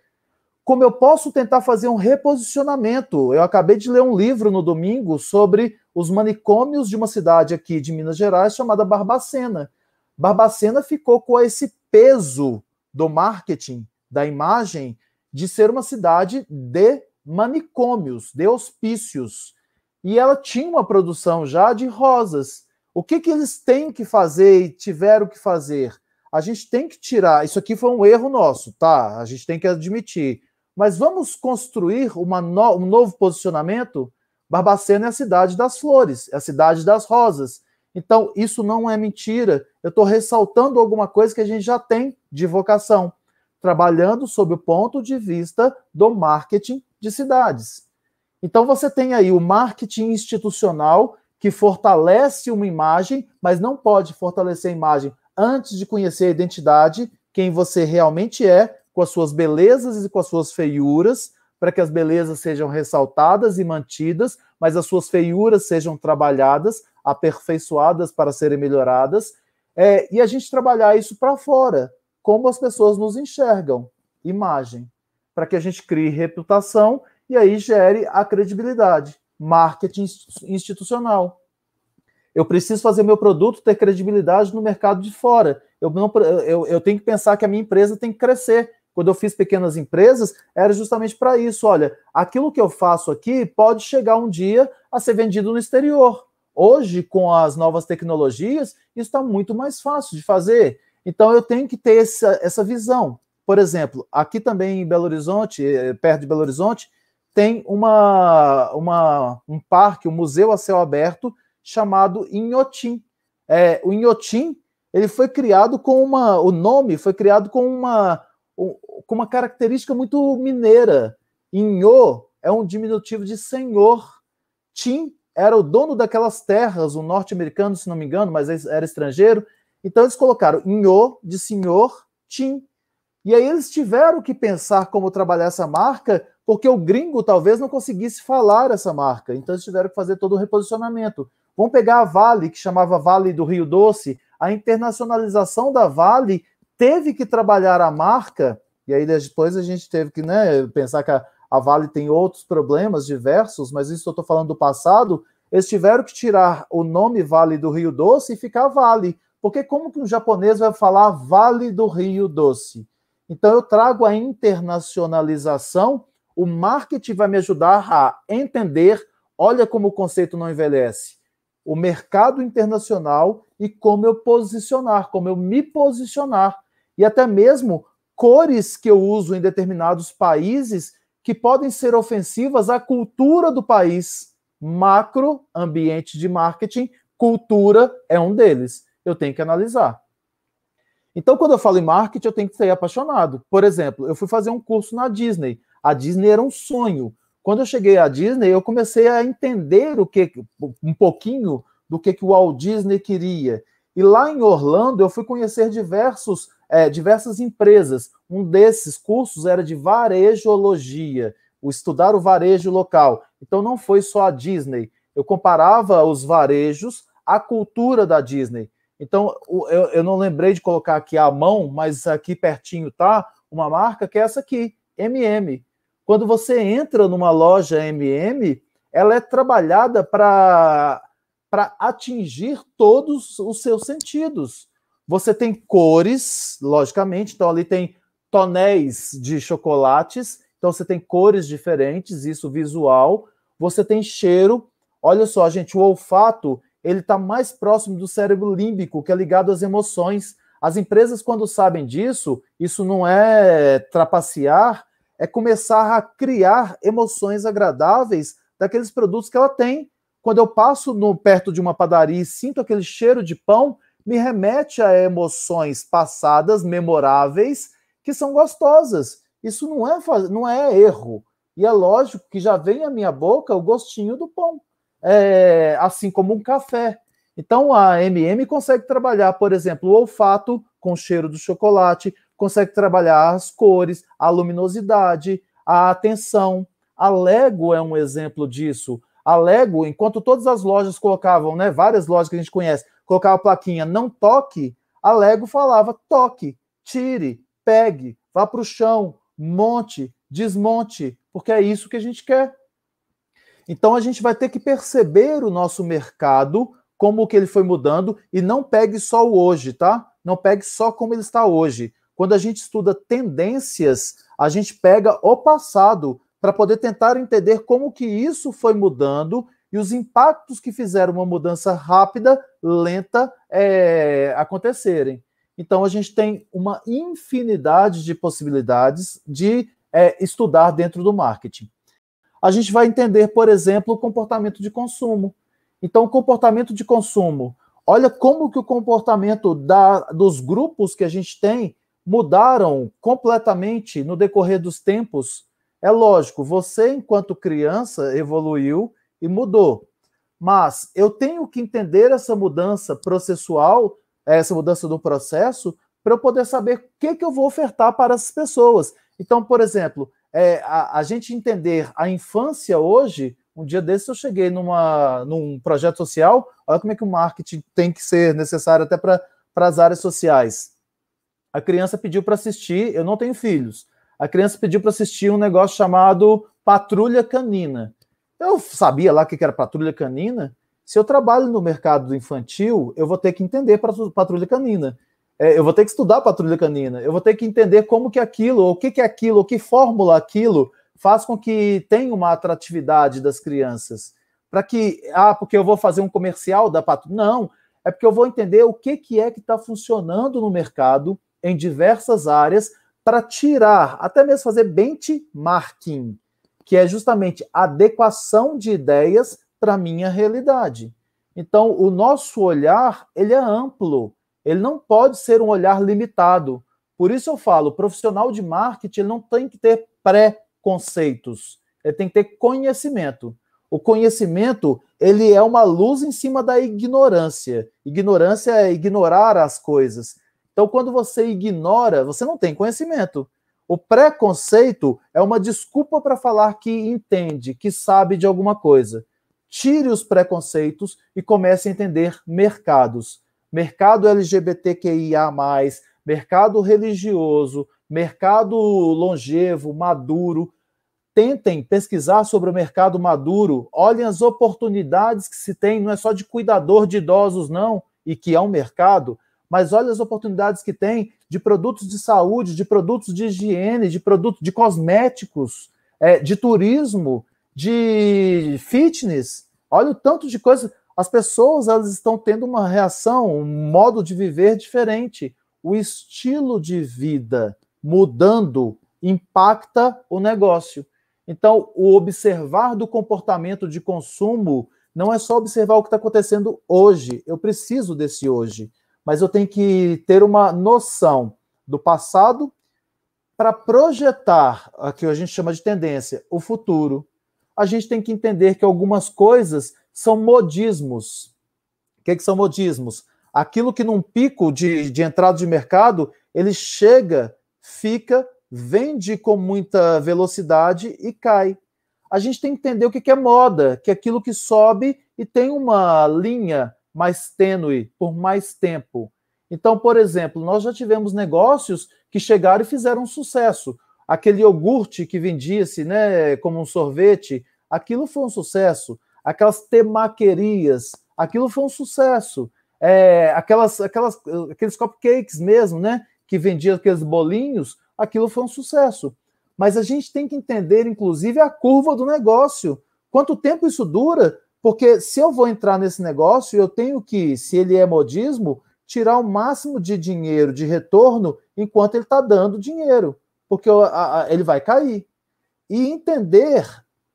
Como eu posso tentar fazer um reposicionamento? Eu acabei de ler um livro no domingo sobre os manicômios de uma cidade aqui de Minas Gerais chamada Barbacena. Barbacena ficou com esse peso do marketing, da imagem, de ser uma cidade de manicômios, de hospícios. E ela tinha uma produção já de rosas. O que, que eles têm que fazer e tiveram que fazer? A gente tem que tirar. Isso aqui foi um erro nosso, tá? A gente tem que admitir. Mas vamos construir no, um novo posicionamento? Barbacena é a cidade das flores, é a cidade das rosas. Então, isso não é mentira. Eu estou ressaltando alguma coisa que a gente já tem de vocação, trabalhando sob o ponto de vista do marketing de cidades. Então, você tem aí o marketing institucional, que fortalece uma imagem, mas não pode fortalecer a imagem antes de conhecer a identidade, quem você realmente é, com as suas belezas e com as suas feiuras, para que as belezas sejam ressaltadas e mantidas, mas as suas feiuras sejam trabalhadas aperfeiçoadas para serem melhoradas, é, e a gente trabalhar isso para fora, como as pessoas nos enxergam, imagem, para que a gente crie reputação e aí gere a credibilidade, marketing institucional. Eu preciso fazer meu produto ter credibilidade no mercado de fora. Eu, não, eu, eu tenho que pensar que a minha empresa tem que crescer. Quando eu fiz pequenas empresas, era justamente para isso. Olha, aquilo que eu faço aqui pode chegar um dia a ser vendido no exterior. Hoje, com as novas tecnologias, isso está muito mais fácil de fazer. Então, eu tenho que ter essa, essa visão. Por exemplo, aqui também em Belo Horizonte, eh, perto de Belo Horizonte, tem uma, uma, um parque, um museu a céu aberto chamado Inhotim. É, o Inhotim ele foi criado com uma. O nome foi criado com uma, com uma característica muito mineira. Inho é um diminutivo de senhor. Tim era o dono daquelas terras, um norte-americano, se não me engano, mas era estrangeiro. Então eles colocaram Inho de senhor, Tim. E aí eles tiveram que pensar como trabalhar essa marca, porque o gringo talvez não conseguisse falar essa marca. Então eles tiveram que fazer todo o reposicionamento. Vamos pegar a Vale, que chamava Vale do Rio Doce. A internacionalização da Vale teve que trabalhar a marca, e aí depois a gente teve que né, pensar que a, a Vale tem outros problemas diversos, mas isso eu estou falando do passado. Eles tiveram que tirar o nome Vale do Rio Doce e ficar Vale. Porque como que um japonês vai falar Vale do Rio Doce? Então eu trago a internacionalização, o marketing vai me ajudar a entender, olha como o conceito não envelhece, o mercado internacional e como eu posicionar, como eu me posicionar, e até mesmo cores que eu uso em determinados países que podem ser ofensivas à cultura do país. Macro, ambiente de marketing, cultura é um deles. Eu tenho que analisar. Então, quando eu falo em marketing, eu tenho que ser apaixonado. Por exemplo, eu fui fazer um curso na Disney. A Disney era um sonho. Quando eu cheguei à Disney, eu comecei a entender o que um pouquinho do que, que o Walt Disney queria. E lá em Orlando, eu fui conhecer diversos, é, diversas empresas. Um desses cursos era de varejologia, o estudar o varejo local. Então, não foi só a Disney. Eu comparava os varejos à cultura da Disney. Então, eu, eu não lembrei de colocar aqui a mão, mas aqui pertinho tá uma marca que é essa aqui, MM. Quando você entra numa loja MM, ela é trabalhada para atingir todos os seus sentidos. Você tem cores, logicamente, então ali tem tonéis de chocolates, então você tem cores diferentes, isso visual. Você tem cheiro. Olha só, gente, o olfato ele está mais próximo do cérebro límbico, que é ligado às emoções. As empresas, quando sabem disso, isso não é trapacear, é começar a criar emoções agradáveis daqueles produtos que ela tem. Quando eu passo no, perto de uma padaria e sinto aquele cheiro de pão, me remete a emoções passadas, memoráveis, que são gostosas. Isso não é, não é erro. E é lógico que já vem à minha boca o gostinho do pão é, assim como um café. Então a MM consegue trabalhar, por exemplo, o olfato com o cheiro do chocolate, consegue trabalhar as cores, a luminosidade, a atenção. A Lego é um exemplo disso. A Lego, enquanto todas as lojas colocavam, né, várias lojas que a gente conhece, colocava a plaquinha não toque, a Lego falava toque, tire, pegue, vá para o chão, monte, desmonte, porque é isso que a gente quer. Então a gente vai ter que perceber o nosso mercado, como que ele foi mudando, e não pegue só o hoje, tá? Não pegue só como ele está hoje. Quando a gente estuda tendências, a gente pega o passado para poder tentar entender como que isso foi mudando e os impactos que fizeram uma mudança rápida, lenta, é, acontecerem. Então a gente tem uma infinidade de possibilidades de é, estudar dentro do marketing a gente vai entender, por exemplo, o comportamento de consumo. Então, o comportamento de consumo, olha como que o comportamento da, dos grupos que a gente tem mudaram completamente no decorrer dos tempos. É lógico, você, enquanto criança, evoluiu e mudou. Mas eu tenho que entender essa mudança processual, essa mudança do processo, para eu poder saber o que, que eu vou ofertar para as pessoas. Então, por exemplo, é, a, a, gente entender a infância hoje, um dia desses eu cheguei numa, num projeto social, olha como é que o marketing tem que ser necessário até para as áreas sociais. A criança pediu para assistir, eu não tenho filhos, a criança pediu para assistir um negócio chamado Patrulha Canina. Eu sabia lá que era Patrulha Canina. Se eu trabalho no mercado infantil, eu vou ter que entender Patrulha Canina é, eu vou ter que estudar patrulha canina, eu vou ter que entender como que aquilo, o que que é aquilo, o que fórmula aquilo faz com que tenha uma atratividade das crianças. Para que, ah, porque eu vou fazer um comercial da patrulha. Não, é porque eu vou entender o que, que é que está funcionando no mercado em diversas áreas para tirar, até mesmo fazer benchmarking, que é justamente adequação de ideias para a minha realidade. Então, o nosso olhar, ele é amplo ele não pode ser um olhar limitado. Por isso eu falo, o profissional de marketing não tem que ter pré-conceitos, ele tem que ter conhecimento. O conhecimento, ele é uma luz em cima da ignorância. Ignorância é ignorar as coisas. Então, quando você ignora, você não tem conhecimento. O preconceito é uma desculpa para falar que entende, que sabe de alguma coisa. Tire os preconceitos e comece a entender mercados. Mercado LGBTQIA, mercado religioso, mercado longevo, maduro. Tentem pesquisar sobre o mercado maduro, olhem as oportunidades que se tem, não é só de cuidador de idosos, não, e que é um mercado, mas olha as oportunidades que tem de produtos de saúde, de produtos de higiene, de produtos de cosméticos, é, de turismo, de fitness. Olha o tanto de coisa. As pessoas elas estão tendo uma reação, um modo de viver diferente. O estilo de vida mudando impacta o negócio. Então, o observar do comportamento de consumo não é só observar o que está acontecendo hoje. Eu preciso desse hoje mas eu tenho que ter uma noção do passado para projetar o que a gente chama de tendência, o futuro. A gente tem que entender que algumas coisas são modismos. O que, que são modismos? Aquilo que num pico de, de entrada de mercado, ele chega, fica, vende com muita velocidade e cai. A gente tem que entender o que é moda, que é aquilo que sobe e tem uma linha mais tênue por mais tempo. Então, por exemplo, nós já tivemos negócios que chegaram e fizeram sucesso. Aquele iogurte que vendia-se né, como um sorvete, aquilo foi um sucesso. Aquelas temaquerias, aquilo foi um sucesso. É, aquelas, aquelas, aqueles cupcakes mesmo, né? Que vendiam aqueles bolinhos, aquilo foi um sucesso. Mas a gente tem que entender, inclusive, a curva do negócio. Quanto tempo isso dura porque se eu vou entrar nesse negócio, eu tenho que, se ele é modismo, tirar o máximo de dinheiro de retorno enquanto ele está dando dinheiro, porque ele vai cair. E entender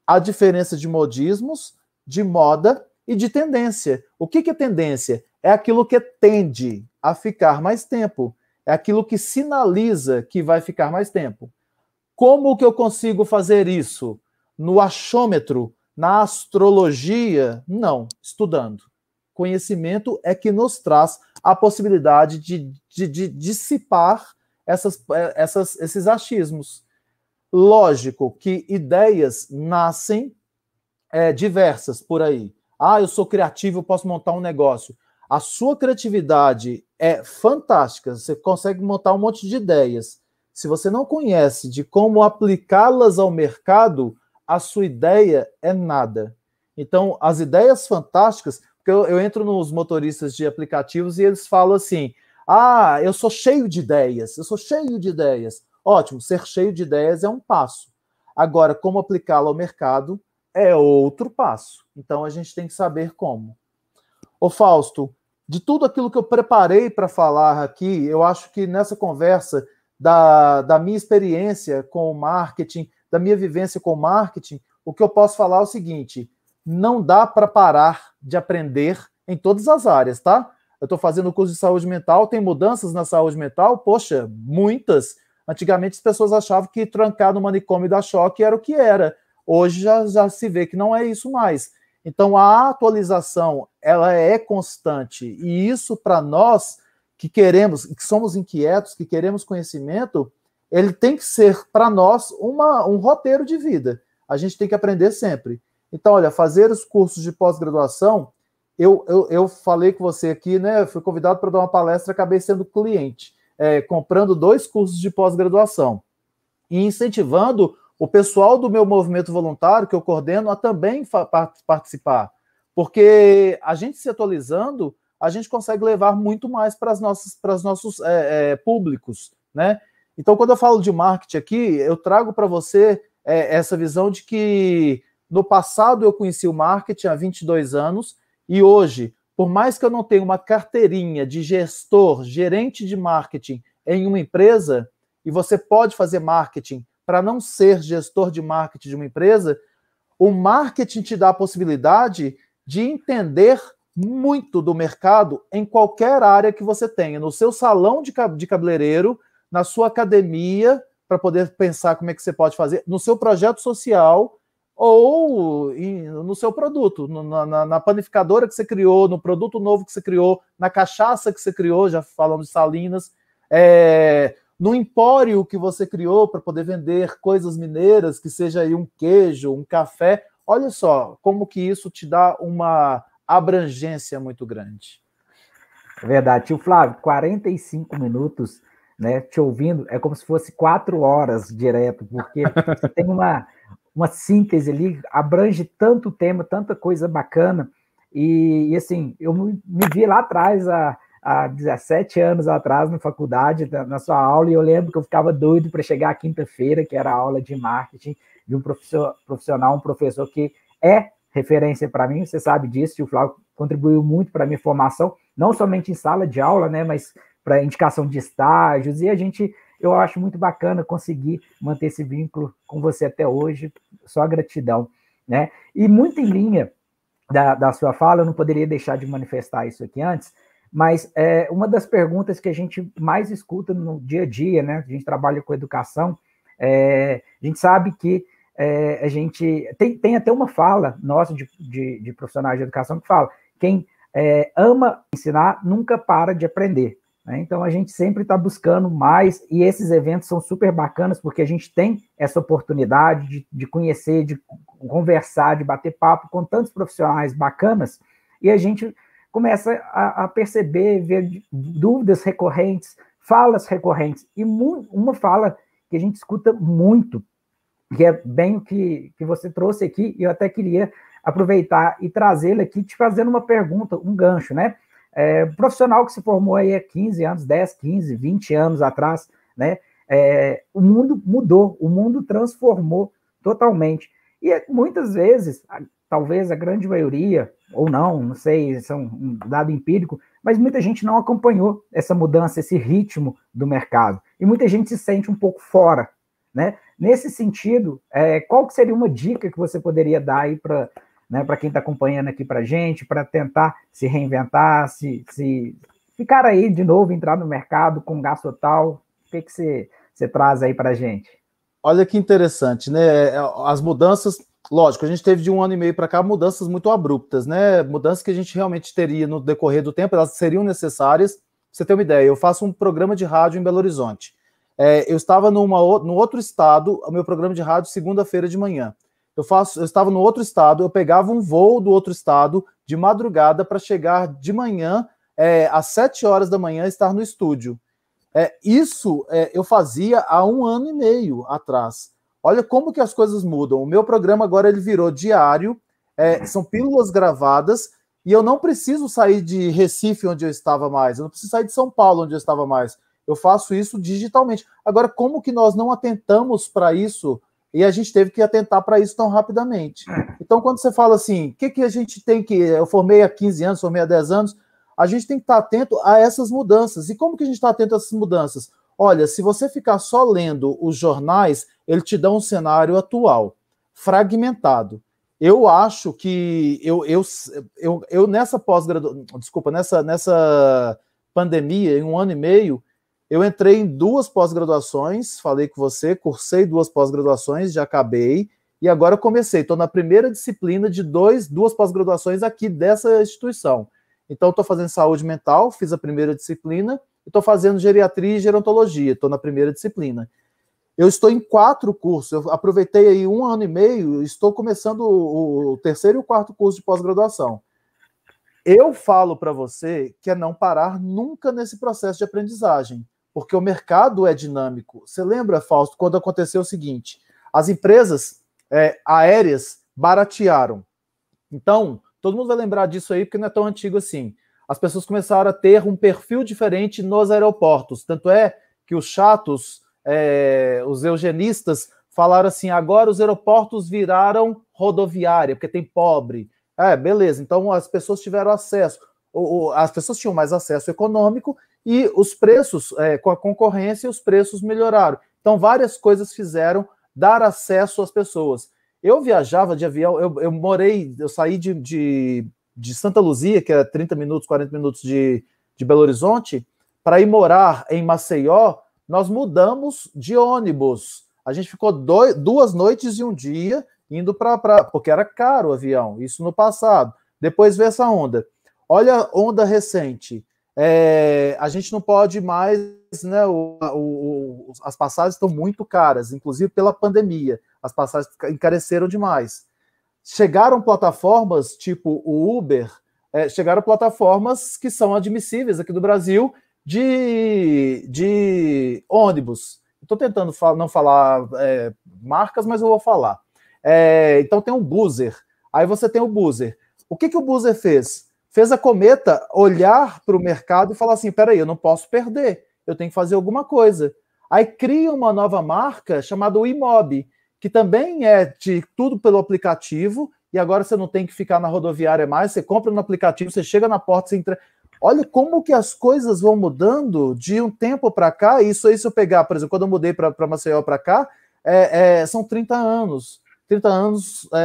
a diferença de modismos, de moda e de tendência. O que, que é tendência? É aquilo que tende a ficar mais tempo. É aquilo que sinaliza que vai ficar mais tempo. Como que eu consigo fazer isso? No achômetro, na astrologia, não, estudando. Conhecimento é que nos traz a possibilidade de, de, de dissipar essas, essas, esses achismos. Lógico que ideias nascem é, diversas por aí. Ah, eu sou criativo, posso montar um negócio. A sua criatividade é fantástica, você consegue montar um monte de ideias. Se você não conhece de como aplicá-las ao mercado, a sua ideia é nada. Então, as ideias fantásticas, porque eu, eu entro nos motoristas de aplicativos e eles falam assim: ah, eu sou cheio de ideias, eu sou cheio de ideias. Ótimo, ser cheio de ideias é um passo. Agora, como aplicá-lo ao mercado é outro passo. Então, a gente tem que saber como. Ô Fausto, de tudo aquilo que eu preparei para falar aqui, eu acho que nessa conversa da, da minha experiência com o marketing, da minha vivência com marketing, o que eu posso falar é o seguinte: não dá para parar de aprender em todas as áreas, tá? Eu estou fazendo curso de saúde mental, tem mudanças na saúde mental? Poxa, muitas. Antigamente as pessoas achavam que trancar no manicômio da choque era o que era. Hoje já, já se vê que não é isso mais. Então a atualização ela é constante e isso para nós que queremos, que somos inquietos, que queremos conhecimento, ele tem que ser para nós uma, um roteiro de vida. A gente tem que aprender sempre. Então, olha, fazer os cursos de pós-graduação, eu, eu, eu, falei com você aqui, né? Fui convidado para dar uma palestra, acabei sendo cliente, é, comprando dois cursos de pós-graduação e incentivando o pessoal do meu movimento voluntário, que eu coordeno, a também participar. Porque a gente se atualizando, a gente consegue levar muito mais para, os nossos é, é, públicos, né? Então, quando eu falo de marketing aqui, eu trago para você é, essa visão de que no passado eu conheci o marketing há 22 anos e hoje, por mais que eu não tenha uma carteirinha de gestor, gerente de marketing em uma empresa, e você pode fazer marketing para não ser gestor de marketing de uma empresa, o marketing te dá a possibilidade de entender muito do mercado em qualquer área que você tenha, no seu salão de cabeleireiro, na sua academia para poder pensar como é que você pode fazer, no seu projeto social ou em, no seu produto, na, na, na, panificadora que você criou, no produto novo que você criou, na cachaça que você criou, já falamos de Salinas. é, no empório que você criou para poder vender coisas mineiras, que seja aí um queijo, um café. Olha só como que isso te dá uma abrangência muito grande. É verdade. Tio Flávio, 45 minutos né, te ouvindo é como se fosse quatro horas direto, porque tem uma, uma síntese ali, abrange tanto tema, tanta coisa bacana. E, e assim, eu me, vi lá atrás, há, há 17 anos atrás, na faculdade, na sua aula, e eu lembro que eu ficava doido para chegar à quinta-feira, que era a aula de marketing, de um professor, profissional, um professor que é referência para mim, você sabe disso, o Flávio contribuiu muito para a minha formação, não somente em sala de aula, né, mas para indicação de estágios, e a gente, eu acho muito bacana conseguir manter esse vínculo com você até hoje, só gratidão, né? E muito em linha da, da sua fala, eu não poderia deixar de manifestar isso aqui antes, mas é, uma das perguntas que a gente mais escuta no dia a dia, né? A gente trabalha com educação, é, a gente sabe que é, a gente tem, tem até uma fala nossa de, de, de profissionais de educação que fala: quem é, ama ensinar nunca para de aprender. Né? Então a gente sempre está buscando mais, e esses eventos são super bacanas, porque a gente tem essa oportunidade de, de conhecer, de conversar, de bater papo com tantos profissionais bacanas, e a gente começa a, a perceber, ver dúvidas recorrentes, falas recorrentes, e uma fala que a gente escuta muito, que é bem o que, que você trouxe aqui, e eu até queria aproveitar e trazê-la aqui, te fazendo uma pergunta, um gancho, né? É, profissional que se formou aí há 15 anos, 10, 15, 20 anos atrás, né? É, o mundo mudou, o mundo transformou totalmente. E é, muitas vezes, talvez a grande maioria, ou não, não sei, isso é um, dado empírico, mas muita gente não acompanhou essa mudança, esse ritmo do mercado. E muita gente se sente um pouco fora. Né? Nesse sentido, é, qual que seria uma dica que você poderia dar aí para né, para quem está acompanhando aqui para a gente, para tentar se reinventar, se, se ficar aí de novo, entrar no mercado com gasto total? O que, que você, traz aí para a gente? Olha que interessante, né? As mudanças, lógico, a gente teve de um ano e meio para cá mudanças muito abruptas, né? Mudanças que a gente realmente teria no decorrer do tempo, elas seriam necessárias. Pra você ter uma ideia, eu faço um programa de rádio em Belo Horizonte. É, eu estava numa, no outro estado, o meu programa de rádio segunda-feira de manhã eu faço, eu estava no outro estado, eu pegava um voo do outro estado de madrugada para chegar de manhã é, às sete horas da manhã estar no estúdio. É, isso é, eu fazia há um ano e meio atrás. Olha como que as coisas mudam. O meu programa agora ele virou diário, é, são pílulas gravadas e eu não preciso sair de Recife onde eu estava mais, eu não preciso sair de São Paulo onde eu estava mais. Eu faço isso digitalmente. Agora, como que nós não atentamos para isso e a gente teve que atentar para isso tão rapidamente. Então, quando você fala assim, o que, que a gente tem que. Eu formei há 15 anos, formei há 10 anos, a gente tem que estar atento a essas mudanças. E como que a gente está atento a essas mudanças? Olha, se você ficar só lendo os jornais, ele te dá um cenário atual, fragmentado. Eu acho que eu, eu, eu, eu nessa pós-graduação, desculpa, nessa, nessa pandemia, em um ano e meio, eu entrei em duas pós-graduações, falei com você, cursei duas pós-graduações, já acabei, e agora comecei. Estou na primeira disciplina de dois, duas pós-graduações aqui dessa instituição. Então, estou fazendo saúde mental, fiz a primeira disciplina, e estou fazendo geriatria e gerontologia, estou na primeira disciplina. Eu estou em quatro cursos, eu aproveitei aí um ano e meio, estou começando o, o terceiro e o quarto curso de pós-graduação. Eu falo para você que é não parar nunca nesse processo de aprendizagem porque o mercado é dinâmico. Você lembra, Fausto, quando aconteceu o seguinte: as empresas é, aéreas baratearam. Então, todo mundo vai lembrar disso aí, porque não é tão antigo assim. As pessoas começaram a ter um perfil diferente nos aeroportos. Tanto é que os chatos, é, os eugenistas, falaram assim: agora os aeroportos viraram rodoviária, porque tem pobre. É, beleza, então as pessoas tiveram acesso, as pessoas tinham mais acesso econômico e os preços, é, com a concorrência, os preços melhoraram. Então, várias coisas fizeram dar acesso às pessoas. Eu viajava de avião, eu, eu morei, eu saí de, de, de, Santa Luzia, que é 30 minutos, 40 minutos de, de Belo Horizonte, para ir morar em Maceió, nós mudamos de ônibus. A gente ficou dois, duas noites e um dia indo para. Porque era caro o avião, isso no passado. Depois veio essa onda. Olha a onda recente é, a gente não pode mais, né? O, o, as passagens estão muito caras, inclusive pela pandemia. As passagens encareceram demais. Chegaram plataformas tipo o Uber, é, chegaram plataformas que são admissíveis aqui do Brasil de, de ônibus. Estou tentando não falar é, marcas, mas eu vou falar. É, então tem um buzzer. Aí você tem o buzzer. O que, que o buzzer fez? Fez a cometa olhar para o mercado e falar assim: peraí, eu não posso perder, eu tenho que fazer alguma coisa. Aí cria uma nova marca chamada Imob, que também é de tudo pelo aplicativo, e agora você não tem que ficar na rodoviária mais, você compra no aplicativo, você chega na porta, você entra. Olha como que as coisas vão mudando de um tempo para cá. Isso aí, se eu pegar, por exemplo, quando eu mudei para Maceió para cá, é, é, são 30 anos. 30 anos, é,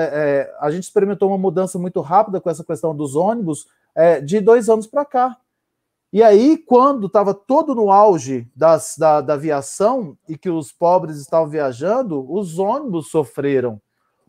é, a gente experimentou uma mudança muito rápida com essa questão dos ônibus é, de dois anos para cá. E aí, quando estava todo no auge das, da, da aviação e que os pobres estavam viajando, os ônibus sofreram.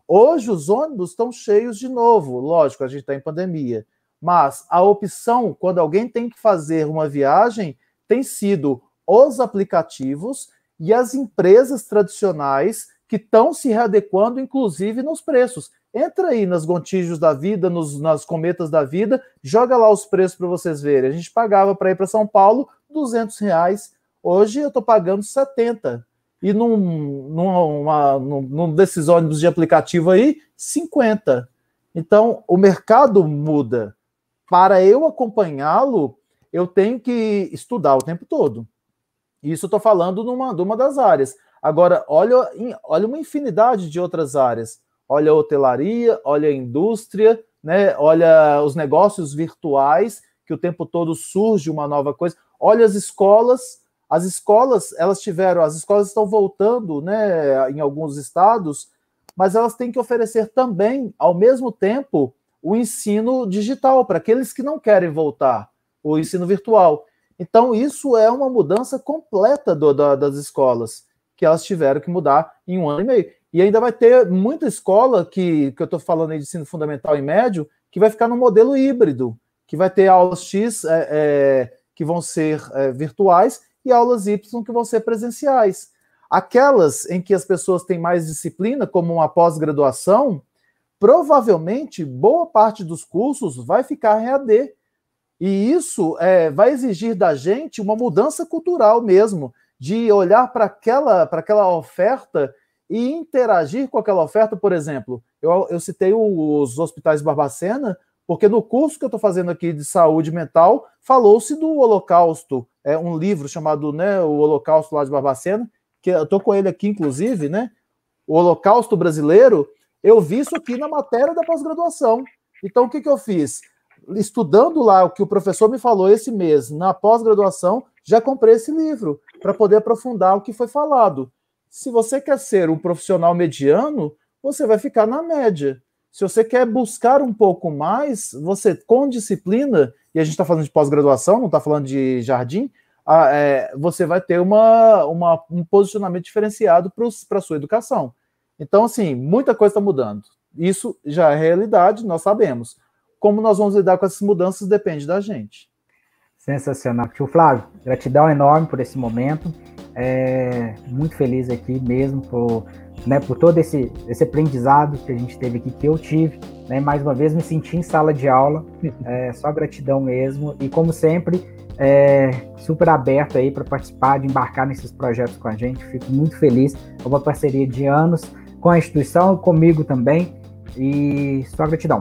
Hoje, os ônibus estão cheios de novo. Lógico, a gente está em pandemia. Mas a opção, quando alguém tem que fazer uma viagem, tem sido os aplicativos e as empresas tradicionais que estão se readequando, inclusive nos preços. Entra aí nas Gontijo's da vida, nos, nas cometas da vida, joga lá os preços para vocês verem. A gente pagava para ir para São Paulo 200 reais. Hoje eu estou pagando 70. E num, num, uma, num desses ônibus de aplicativo aí, 50. Então, o mercado muda. Para eu acompanhá-lo, eu tenho que estudar o tempo todo. Isso eu estou falando numa, numa das áreas. Agora, olha, olha uma infinidade de outras áreas. Olha a hotelaria, olha a indústria, né? olha os negócios virtuais, que o tempo todo surge uma nova coisa. Olha as escolas. As escolas, elas tiveram, as escolas estão voltando né, em alguns estados, mas elas têm que oferecer também, ao mesmo tempo, o ensino digital para aqueles que não querem voltar, o ensino virtual. Então, isso é uma mudança completa do, da, das escolas que elas tiveram que mudar em um ano e meio. E ainda vai ter muita escola que, que eu estou falando aí de ensino fundamental e médio, que vai ficar no modelo híbrido, que vai ter aulas X é, é, que vão ser é, virtuais e aulas Y que vão ser presenciais. Aquelas em que as pessoas têm mais disciplina, como uma pós-graduação, provavelmente boa parte dos cursos vai ficar em AD. E isso é, vai exigir da gente uma mudança cultural mesmo, de olhar para aquela, aquela oferta e interagir com aquela oferta, por exemplo. Eu, eu citei os hospitais Barbacena, porque no curso que eu estou fazendo aqui de saúde mental, falou-se do Holocausto, é um livro chamado né, O Holocausto lá de Barbacena, que eu estou com ele aqui, inclusive, né? O Holocausto Brasileiro, eu vi isso aqui na matéria da pós-graduação. Então, o que, que eu fiz? Estudando lá o que o professor me falou esse mês na pós-graduação, já comprei esse livro para poder aprofundar o que foi falado. Se você quer ser um profissional mediano, você vai ficar na média. Se você quer buscar um pouco mais, você com disciplina, e a gente está falando de pós-graduação, não está falando de jardim, é, você vai ter uma, uma um posicionamento diferenciado para a sua educação. Então, assim, muita coisa está mudando. Isso já é realidade, nós sabemos. Como nós vamos lidar com essas mudanças depende da gente. Sensacional. Tio Flávio, gratidão enorme por esse momento. É, muito feliz aqui mesmo por, né, por todo esse, esse aprendizado que a gente teve aqui, que eu tive. Né, mais uma vez me senti em sala de aula. É, só gratidão mesmo. E como sempre, é, super aberto aí para participar, de embarcar nesses projetos com a gente. Fico muito feliz. É uma parceria de anos com a instituição comigo também. E só gratidão.